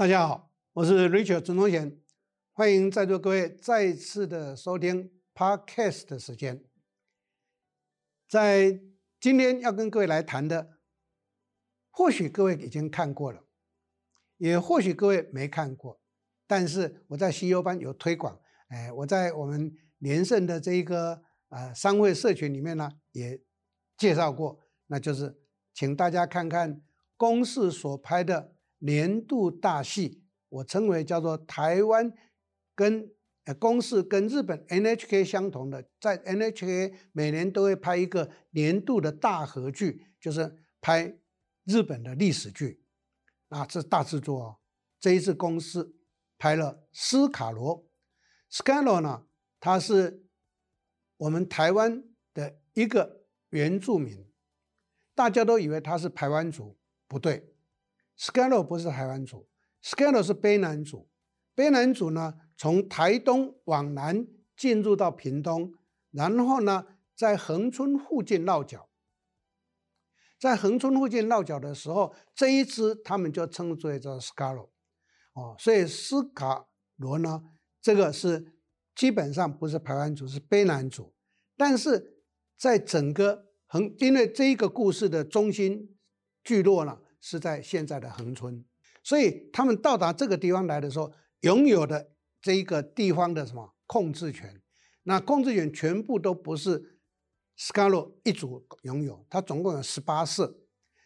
大家好，我是 Richard 陈东贤，欢迎在座各位再次的收听 Podcast 的时间。在今天要跟各位来谈的，或许各位已经看过了，也或许各位没看过，但是我在 CEO 班有推广，哎，我在我们连胜的这一个呃商会社群里面呢，也介绍过，那就是请大家看看公视所拍的。年度大戏，我称为叫做台湾跟呃公视跟日本 NHK 相同的，在 NHK 每年都会拍一个年度的大合剧，就是拍日本的历史剧，啊，这是大制作哦。这一次公司拍了《斯卡罗》，斯卡罗呢，他是我们台湾的一个原住民，大家都以为他是台湾族，不对。斯卡罗不是台湾族，斯卡罗是卑南族。卑南族呢，从台东往南进入到屏东，然后呢，在恒春附近落脚。在恒春附近落脚的时候，这一支他们就称之为叫斯卡罗。哦，所以斯卡罗呢，这个是基本上不是排湾族，是卑南族。但是在整个恒，因为这一个故事的中心聚落呢。是在现在的恒春，所以他们到达这个地方来的时候，拥有的这一个地方的什么控制权？那控制权全部都不是斯卡罗一族拥有，他总共有十八社，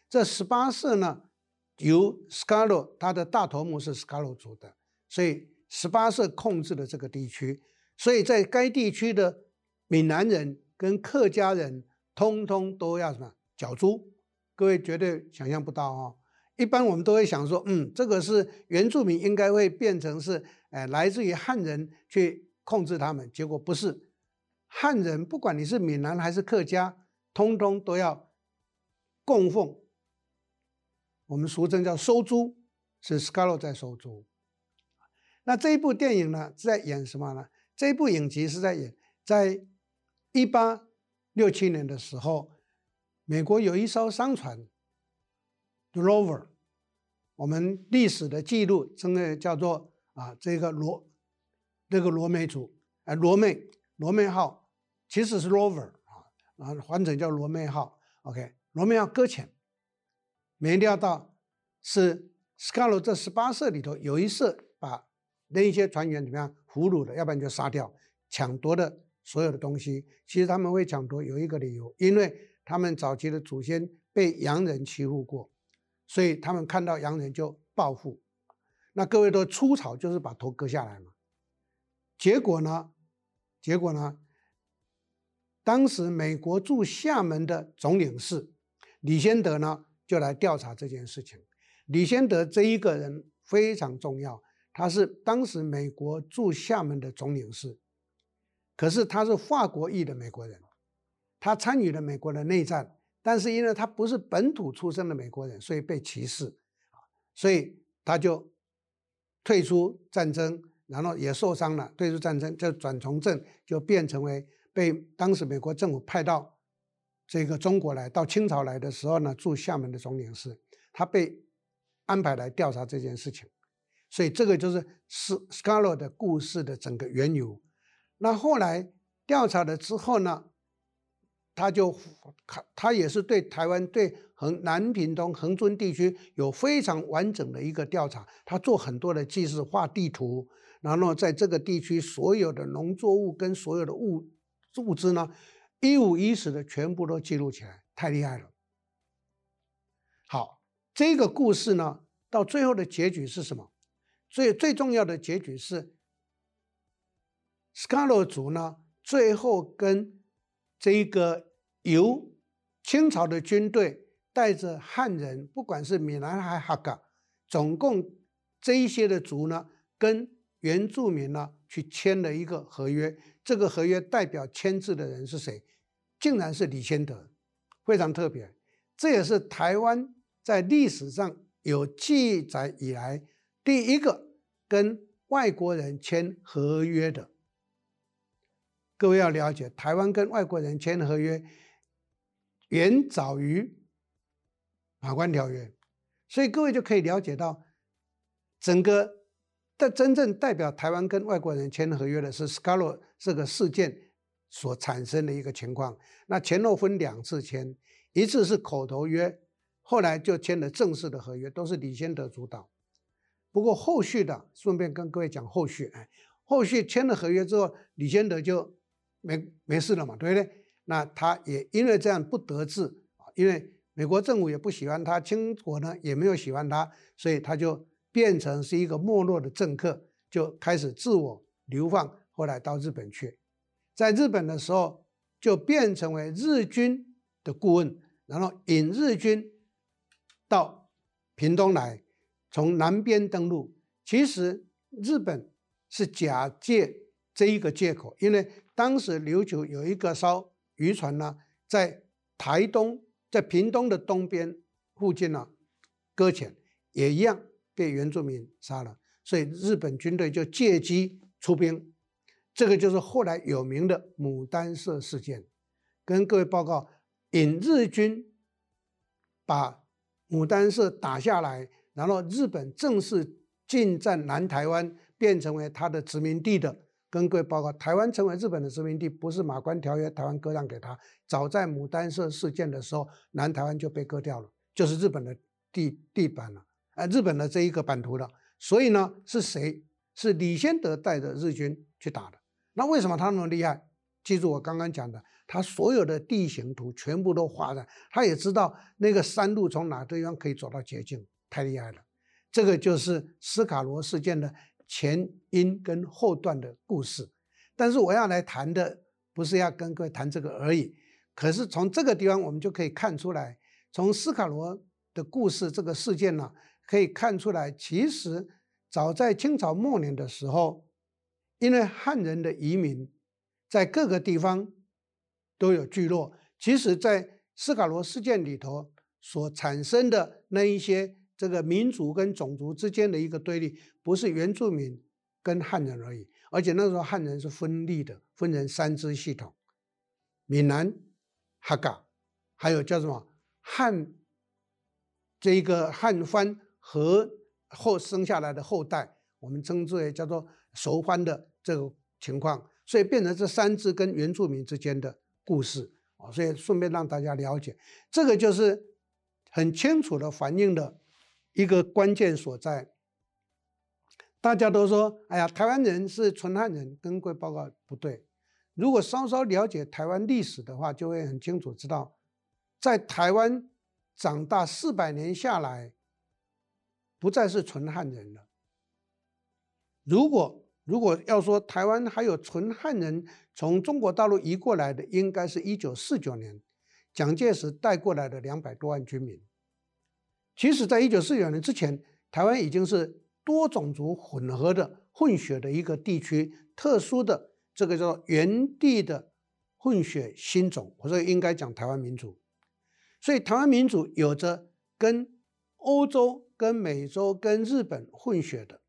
这十八社呢，由斯卡罗他的大头目是斯卡罗族的，所以十八社控制了这个地区，所以在该地区的闽南人跟客家人，通通都要什么缴租。各位绝对想象不到哦，一般我们都会想说，嗯，这个是原住民应该会变成是，呃，来自于汉人去控制他们，结果不是，汉人不管你是闽南还是客家，通通都要供奉，我们俗称叫收租，是斯卡罗在收租。那这一部电影呢是在演什么呢？这一部影集是在演，在一八六七年的时候。美国有一艘商船，Rover，我们历史的记录称为叫做啊这个罗，这个罗梅族，啊罗梅罗梅号，其实是 Rover 啊，啊换成叫罗梅号，OK，罗梅号搁浅，没料到是斯卡罗这十八社里头有一社把那一些船员怎么样俘虏了，要不然就杀掉，抢夺的所有的东西。其实他们会抢夺有一个理由，因为。他们早期的祖先被洋人欺负过，所以他们看到洋人就报复。那各位都出草就是把头割下来嘛。结果呢？结果呢？当时美国驻厦门的总领事李先德呢，就来调查这件事情。李先德这一个人非常重要，他是当时美国驻厦门的总领事，可是他是法国裔的美国人。他参与了美国的内战，但是因为他不是本土出生的美国人，所以被歧视，所以他就退出战争，然后也受伤了。退出战争就转从政，就变成为被当时美国政府派到这个中国来，到清朝来的时候呢，驻厦门的总领事，他被安排来调查这件事情，所以这个就是斯斯卡洛的故事的整个缘由。那后来调查了之后呢？他就他也是对台湾对横南屏东恒春地区有非常完整的一个调查，他做很多的记事，画地图，然后在这个地区所有的农作物跟所有的物物资呢，一五一十的全部都记录起来，太厉害了。好，这个故事呢，到最后的结局是什么？最最重要的结局是，斯卡罗族呢，最后跟这个由清朝的军队带着汉人，不管是闽南还是客家，总共这一些的族呢，跟原住民呢去签了一个合约。这个合约代表签字的人是谁？竟然是李先德，非常特别。这也是台湾在历史上有记载以来第一个跟外国人签合约的。各位要了解，台湾跟外国人签合约远早于《马关条约》，所以各位就可以了解到，整个的真正代表台湾跟外国人签合约的是斯卡罗这个事件所产生的一个情况。那前后分两次签，一次是口头约，后来就签了正式的合约，都是李先德主导。不过后续的，顺便跟各位讲后续，哎，后续签了合约之后，李先德就没没事了嘛，对不对？那他也因为这样不得志啊，因为美国政府也不喜欢他，清国呢也没有喜欢他，所以他就变成是一个没落的政客，就开始自我流放，后来到日本去，在日本的时候就变成为日军的顾问，然后引日军到屏东来，从南边登陆。其实日本是假借这一个借口，因为当时琉球有一个艘。渔船呢，在台东，在屏东的东边附近呢，搁浅，也一样被原住民杀了，所以日本军队就借机出兵，这个就是后来有名的牡丹社事件。跟各位报告，引日军把牡丹社打下来，然后日本正式进占南台湾，变成为他的殖民地的。跟各位报告，台湾成为日本的殖民地，不是马关条约台湾割让给他。早在牡丹社事件的时候，南台湾就被割掉了，就是日本的地地板了，呃，日本的这一个版图了。所以呢，是谁？是李先德带着日军去打的。那为什么他那么厉害？记住我刚刚讲的，他所有的地形图全部都画了，他也知道那个山路从哪地方可以走到捷径，太厉害了。这个就是斯卡罗事件的。前因跟后段的故事，但是我要来谈的不是要跟各位谈这个而已。可是从这个地方我们就可以看出来，从斯卡罗的故事这个事件呢，可以看出来，其实早在清朝末年的时候，因为汉人的移民在各个地方都有聚落，其实在斯卡罗事件里头所产生的那一些。这个民族跟种族之间的一个对立，不是原住民跟汉人而已，而且那时候汉人是分立的，分成三支系统：闽南、客家，还有叫什么汉，这一个汉番和后生下来的后代，我们称之为叫做熟番的这个情况，所以变成这三支跟原住民之间的故事啊，所以顺便让大家了解，这个就是很清楚的反映了。一个关键所在，大家都说：“哎呀，台湾人是纯汉人。”跟各位报告不对。如果稍稍了解台湾历史的话，就会很清楚知道，在台湾长大四百年下来，不再是纯汉人了。如果如果要说台湾还有纯汉人从中国大陆移过来的，应该是一九四九年蒋介石带过来的两百多万军民。其实，在一九四九年之前，台湾已经是多种族混合的混血的一个地区，特殊的这个叫原地的混血新种，我说应该讲台湾民族。所以，台湾民族有着跟欧洲、跟美洲、跟日本混血的，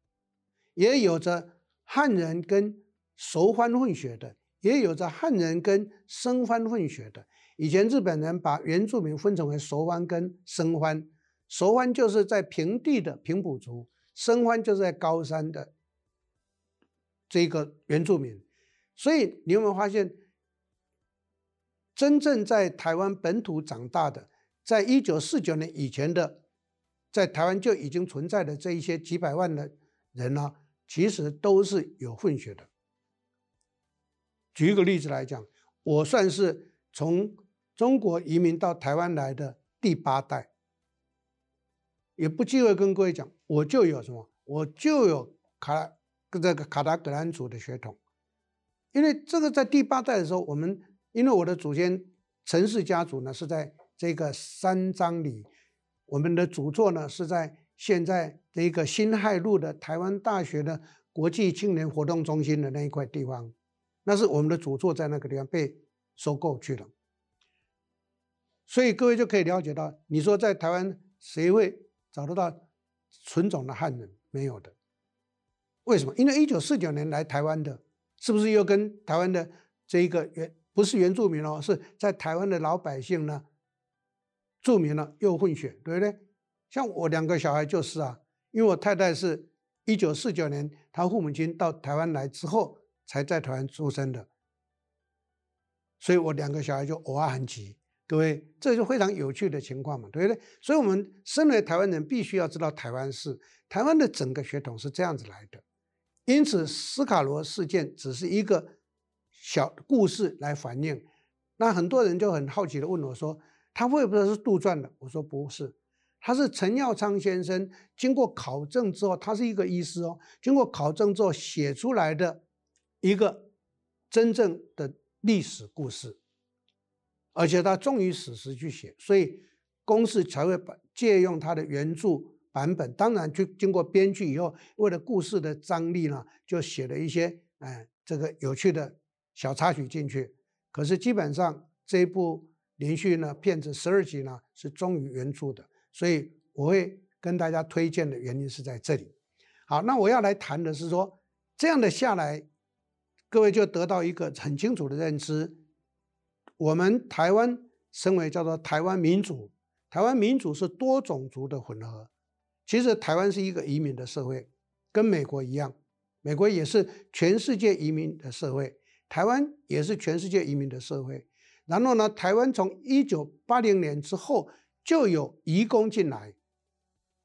也有着汉人跟熟番混血的，也有着汉人跟生番混血的。以前日本人把原住民分成为熟番跟生番。熟番就是在平地的平埔族，生番就是在高山的这个原住民，所以你有没有发现，真正在台湾本土长大的，在一九四九年以前的，在台湾就已经存在的这一些几百万的人呢、其实都是有混血的。举一个例子来讲，我算是从中国移民到台湾来的第八代。也不忌讳跟各位讲，我就有什么，我就有卡这个卡达格兰族的血统，因为这个在第八代的时候，我们因为我的祖先陈氏家族呢是在这个三张里，我们的祖座呢是在现在这个辛亥路的台湾大学的国际青年活动中心的那一块地方，那是我们的祖座在那个地方被收购去了，所以各位就可以了解到，你说在台湾谁会？找得到纯种的汉人没有的？为什么？因为一九四九年来台湾的，是不是又跟台湾的这一个原不是原住民哦，是在台湾的老百姓呢？住民了又混血，对不对？像我两个小孩就是啊，因为我太太是一九四九年她父母亲到台湾来之后，才在台湾出生的。所以我两个小孩就偶尔很急，各位，这就非常有趣的情况嘛，对不对？所以，我们身为台湾人，必须要知道台湾是台湾的整个血统是这样子来的。因此，斯卡罗事件只是一个小故事来反映。那很多人就很好奇的问我说：“他会不会是杜撰的？”我说：“不是，他是陈耀昌先生经过考证之后，他是一个医师哦，经过考证之后写出来的一个真正的。”历史故事，而且他忠于史实去写，所以公式才会把借用他的原著版本。当然，就经过编剧以后，为了故事的张力呢，就写了一些哎这个有趣的小插曲进去。可是基本上这一部连续呢片子十二集呢是忠于原著的，所以我会跟大家推荐的原因是在这里。好，那我要来谈的是说这样的下来。各位就得到一个很清楚的认知，我们台湾身为叫做台湾民主，台湾民主是多种族的混合。其实台湾是一个移民的社会，跟美国一样，美国也是全世界移民的社会，台湾也是全世界移民的社会。然后呢，台湾从一九八零年之后就有移工进来，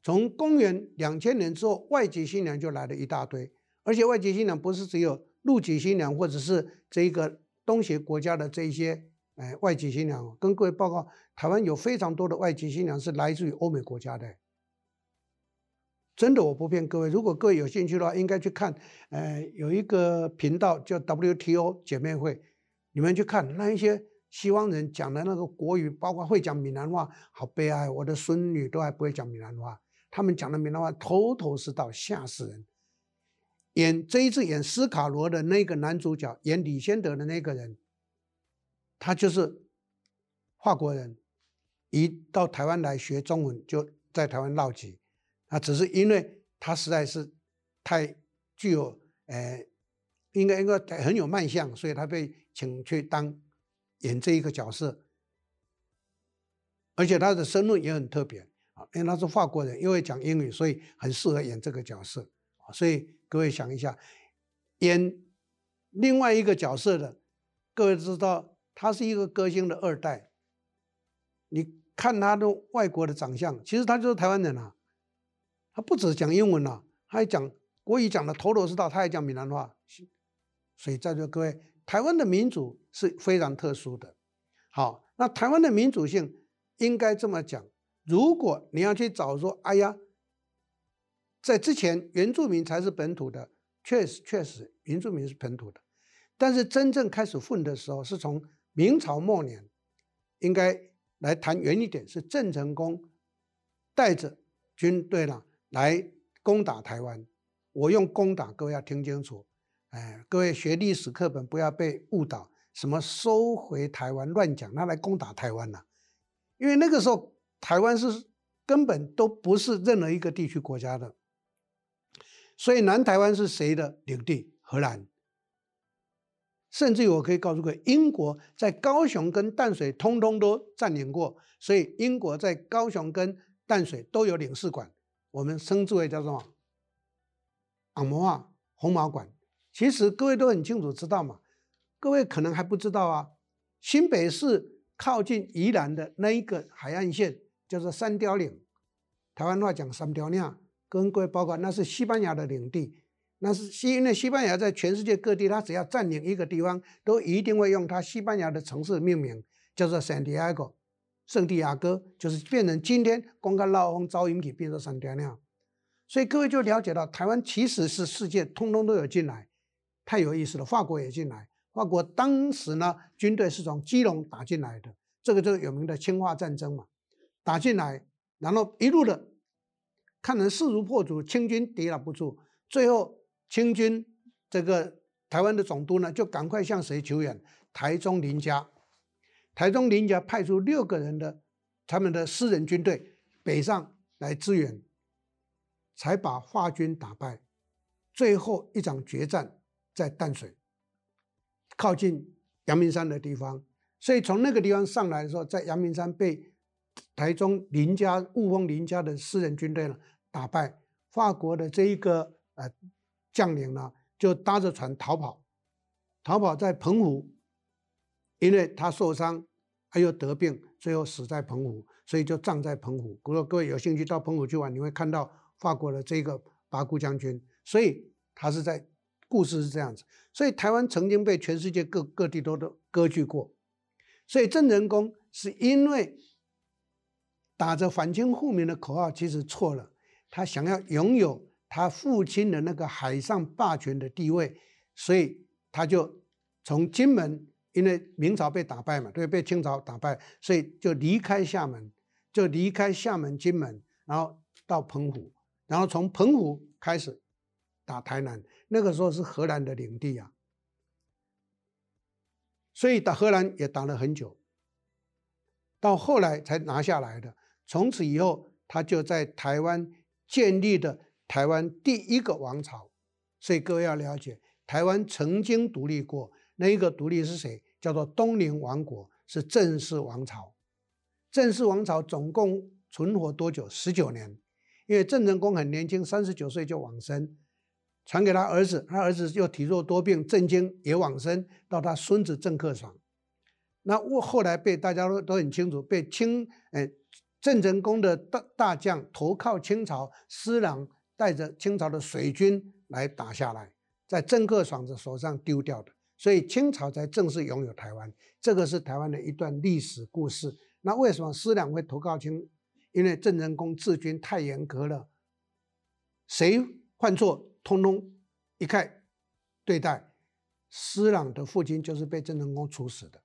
从公元两千年之后，外籍新娘就来了一大堆，而且外籍新娘不是只有。陆籍新娘，或者是这一个东协国家的这一些哎外籍新娘，跟各位报告，台湾有非常多的外籍新娘是来自于欧美国家的。真的，我不骗各位，如果各位有兴趣的话，应该去看，呃，有一个频道叫 WTO 姐妹会，你们去看那一些西方人讲的那个国语，包括会讲闽南话，好悲哀，我的孙女都还不会讲闽南话，他们讲的闽南话头头是道，吓死人。演这一次演斯卡罗的那个男主角，演李先德的那个人，他就是法国人，一到台湾来学中文，就在台湾落籍。啊，只是因为他实在是太具有，呃，应该应该很有卖相，所以他被请去当演这一个角色。而且他的身份也很特别啊，因为他是法国人，又会讲英语，所以很适合演这个角色。所以。各位想一下，演另外一个角色的，各位知道他是一个歌星的二代。你看他的外国的长相，其实他就是台湾人啊。他不只讲英文啊，他还讲国语讲的头头是道，他还讲闽南话。所以在座各位，台湾的民主是非常特殊的。好，那台湾的民主性应该这么讲：如果你要去找说，哎呀。在之前，原住民才是本土的，确实确实，原住民是本土的。但是真正开始混的时候，是从明朝末年，应该来谈远一点，是郑成功带着军队呢来攻打台湾。我用攻打，各位要听清楚，哎，各位学历史课本不要被误导，什么收回台湾乱讲，他来攻打台湾了，因为那个时候台湾是根本都不是任何一个地区国家的。所以南台湾是谁的领地？荷兰。甚至于我可以告诉各位，英国在高雄跟淡水通通都占领过，所以英国在高雄跟淡水都有领事馆，我们称之为叫做什么？红毛红毛馆。其实各位都很清楚知道嘛，各位可能还不知道啊。新北市靠近宜兰的那一个海岸线叫做三貂岭，台湾话讲三雕岭。跟各位报告，那是西班牙的领地，那是西，因为西班牙在全世界各地，它只要占领一个地方，都一定会用它西班牙的城市命名，叫做圣地亚哥，圣地亚哥，就是变成今天公开闹风噪音体变成三貂岭，所以各位就了解到，台湾其实是世界通通都有进来，太有意思了。法国也进来，法国当时呢军队是从基隆打进来的，这个就是有名的侵华战争嘛，打进来，然后一路的。看人势如破竹，清军抵挡不住，最后清军这个台湾的总督呢，就赶快向谁求援？台中林家，台中林家派出六个人的他们的私人军队北上来支援，才把华军打败。最后一场决战在淡水，靠近阳明山的地方，所以从那个地方上来的时候，在阳明山被。台中林家雾峰林家的私人军队呢，打败法国的这一个呃将领呢，就搭着船逃跑，逃跑在澎湖，因为他受伤，他又得病，最后死在澎湖，所以就葬在澎湖。如果各位有兴趣到澎湖去玩，你会看到法国的这个八股将军，所以他是在故事是这样子。所以台湾曾经被全世界各各地都都割据过，所以郑成功是因为打着反清复明的口号，其实错了，他想要拥有。他父亲的那个海上霸权的地位，所以他就从金门，因为明朝被打败嘛，对，被清朝打败，所以就离开厦门，就离开厦门、金门，然后到澎湖，然后从澎湖开始打台南。那个时候是荷兰的领地啊，所以打荷兰也打了很久，到后来才拿下来的。从此以后，他就在台湾建立的。台湾第一个王朝，所以各位要了解，台湾曾经独立过，那一个独立是谁？叫做东宁王国，是郑氏王朝。郑氏王朝总共存活多久？十九年。因为郑成功很年轻，三十九岁就往生，传给他儿子，他儿子又体弱多病，郑经也往生，到他孙子郑克爽。那我后来被大家都都很清楚，被清哎郑成功的大大将投靠清朝，施琅。带着清朝的水军来打下来，在郑克爽的手上丢掉的，所以清朝才正式拥有台湾。这个是台湾的一段历史故事。那为什么施琅会投靠清？因为郑成功治军太严格了，谁犯错，通通一概对待。施琅的父亲就是被郑成功处死的，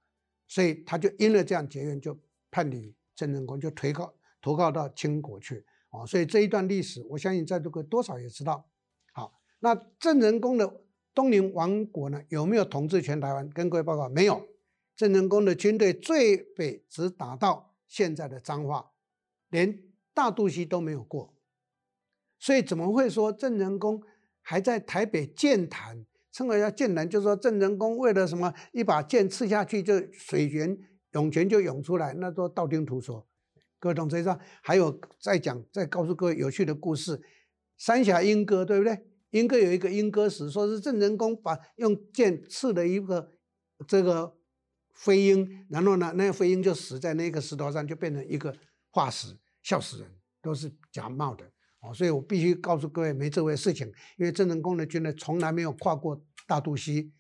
所以他就因为这样结怨，就叛离郑成功，就投靠投靠到清国去。啊，所以这一段历史，我相信在座各位多少也知道。好，那郑成功的东宁王国呢，有没有统治全台湾？跟各位报告，没有。郑成功的军队最北只打到现在的彰化，连大肚溪都没有过。所以怎么会说郑成功还在台北建潭？称为叫剑潭，就是说郑成功为了什么，一把剑刺下去，就水源涌泉就涌出来，那都道听途说。各位懂这意思？还有再讲，再告诉各位有趣的故事。三峡莺歌，对不对？莺歌有一个莺歌石，说是郑成功把用剑刺了一个这个飞鹰，然后呢，那个飞鹰就死在那个石头上，就变成一个化石，笑死人，都是假冒的哦。所以我必须告诉各位，没这回事情，因为郑成功的军队从来没有跨过大渡溪，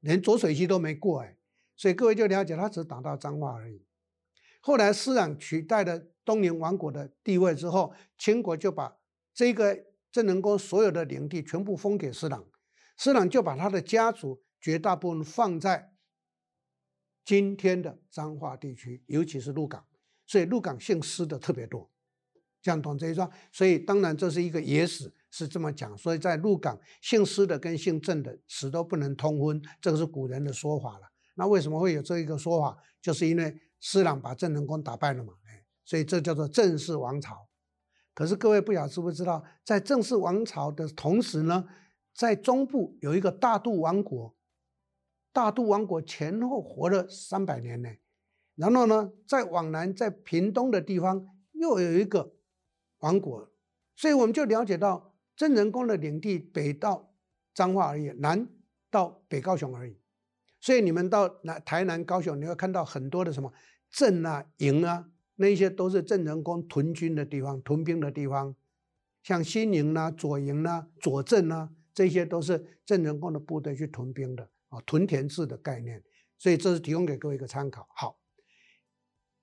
连浊水溪都没过哎，所以各位就了解，他只打到彰化而已。后来施琅取代了东宁王国的地位之后，秦国就把这个郑成功所有的领地全部封给施琅，施琅就把他的家族绝大部分放在今天的彰化地区，尤其是鹿港，所以鹿港姓施的特别多，这样懂这一桩？所以当然这是一个野史，是这么讲，所以在鹿港姓施的跟姓郑的死都不能通婚，这个是古人的说法了。那为什么会有这一个说法？就是因为。施琅把郑成功打败了嘛？哎，所以这叫做郑氏王朝。可是各位不晓知不知道，在郑氏王朝的同时呢，在中部有一个大肚王国。大肚王国前后活了三百年呢。然后呢，再往南，在屏东的地方又有一个王国。所以我们就了解到，郑成功的领地北到彰化而已，南到北高雄而已。所以你们到南台南、高雄，你会看到很多的什么？镇啊，营啊，那些都是郑成功屯军的地方、屯兵的地方，像新营呐、左营呐、左镇呐，这些都是郑成功的部队去屯兵的啊，屯田制的概念。所以这是提供给各位一个参考。好，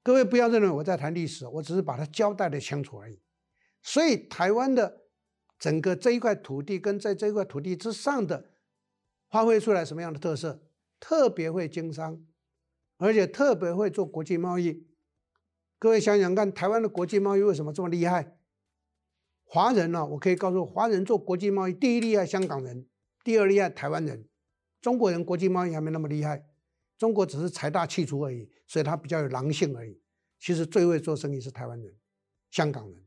各位不要认为我在谈历史，我只是把它交代的清楚而已。所以台湾的整个这一块土地跟在这一块土地之上的，发挥出来什么样的特色？特别会经商。而且特别会做国际贸易，各位想想看，台湾的国际贸易为什么这么厉害？华人呢、我可以告诉华人做国际贸易，第一厉害香港人，第二厉害台湾人。中国人国际贸易还没那么厉害，中国只是财大气粗而已，所以他比较有狼性而已。其实最会做生意是台湾人、香港人，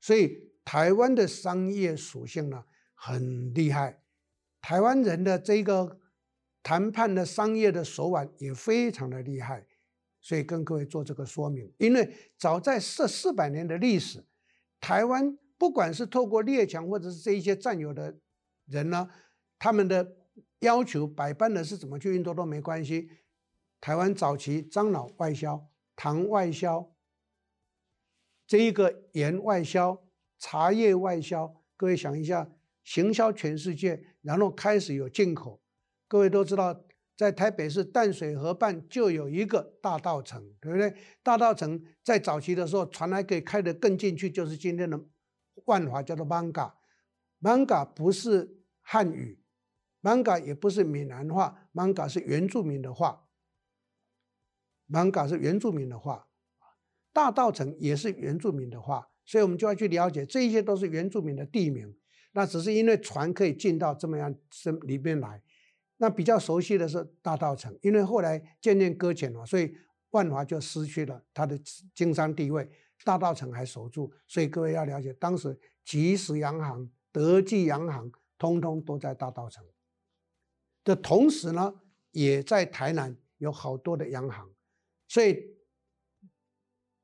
所以台湾的商业属性呢很厉害，台湾人的这个。谈判的商业的手腕也非常的厉害，所以跟各位做这个说明。因为早在这四百年的历史，台湾不管是透过列强或者是这一些占有的人呢，他们的要求百般的是怎么去运作都没关系。台湾早期樟脑外销、糖外销，这一个盐外销、茶叶外销，各位想一下，行销全世界，然后开始有进口。各位都知道。在台北市淡水河畔就有一个大道城，对不对？大道城在早期的时候，船还可以开得更进去，就是今天的万华，叫做 Manga。Manga 不是汉语，Manga 也不是闽南话，Manga 是原住民的话。Manga 是原住民的话，大道城也是原住民的话，所以我们就要去了解，这一些都是原住民的地名。那只是因为船可以进到这么样这里边来。那比较熟悉的是大稻埕，因为后来渐渐搁浅了，所以万华就失去了它的经商地位，大稻埕还守住。所以各位要了解，当时吉时洋行、德记洋行，通通都在大稻埕。的同时呢，也在台南有好多的洋行。所以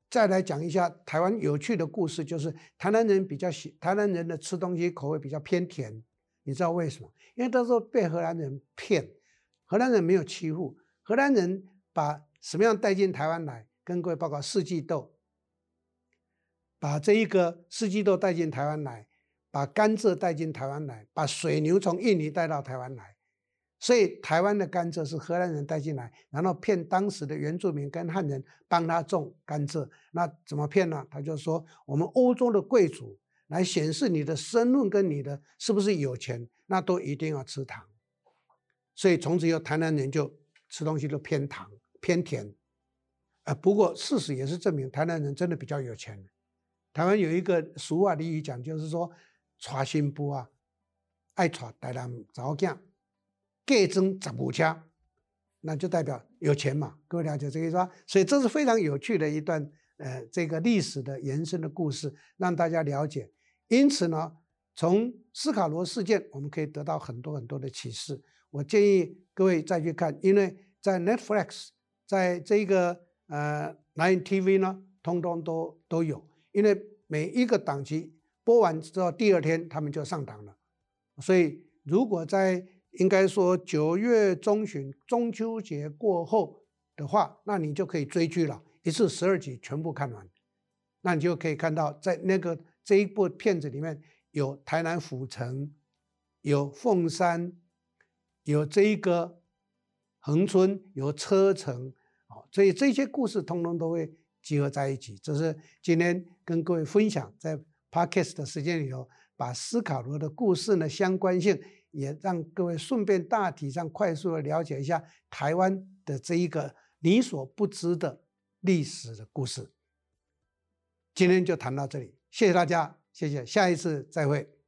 再来讲一下台湾有趣的故事，就是台南人比较喜，台南人的吃东西口味比较偏甜。你知道为什么？因为那时候被荷兰人骗，荷兰人没有欺负，荷兰人把什么样带进台湾来？跟各位报告，四季豆，把这一个四季豆带进台湾来，把甘蔗带进台湾来，把水牛从印尼带到台湾来，所以台湾的甘蔗是荷兰人带进来，然后骗当时的原住民跟汉人帮他种甘蔗。那怎么骗呢？他就说我们欧洲的贵族。来显示你的身份跟你的是不是有钱，那都一定要吃糖，所以从此以后台南人就吃东西都偏糖偏甜，呃，不过事实也是证明台南人真的比较有钱。台湾有一个俗话俚语讲，就是说“娶新妇啊，爱娶台南早嫁，嫁妆十五车”，那就代表有钱嘛。各位了解这个意思吧？所以这是非常有趣的一段呃这个历史的延伸的故事，让大家了解。因此呢，从斯卡罗事件，我们可以得到很多很多的启示。我建议各位再去看，因为在 Netflix，在这个呃 Line TV 呢，通通都都有。因为每一个档期播完之后，第二天他们就上档了。所以如果在应该说九月中旬中秋节过后的话，那你就可以追剧了，一次十二集全部看完，那你就可以看到在那个。这一部片子里面有台南府城，有凤山，有这一个恒春，有车城，啊，所以这些故事通通都会集合在一起。这是今天跟各位分享，在 Podcast 的时间里头，把斯卡罗的故事呢相关性，也让各位顺便大体上快速的了解一下台湾的这一个你所不知的历史的故事。今天就谈到这里。谢谢大家，谢谢，下一次再会。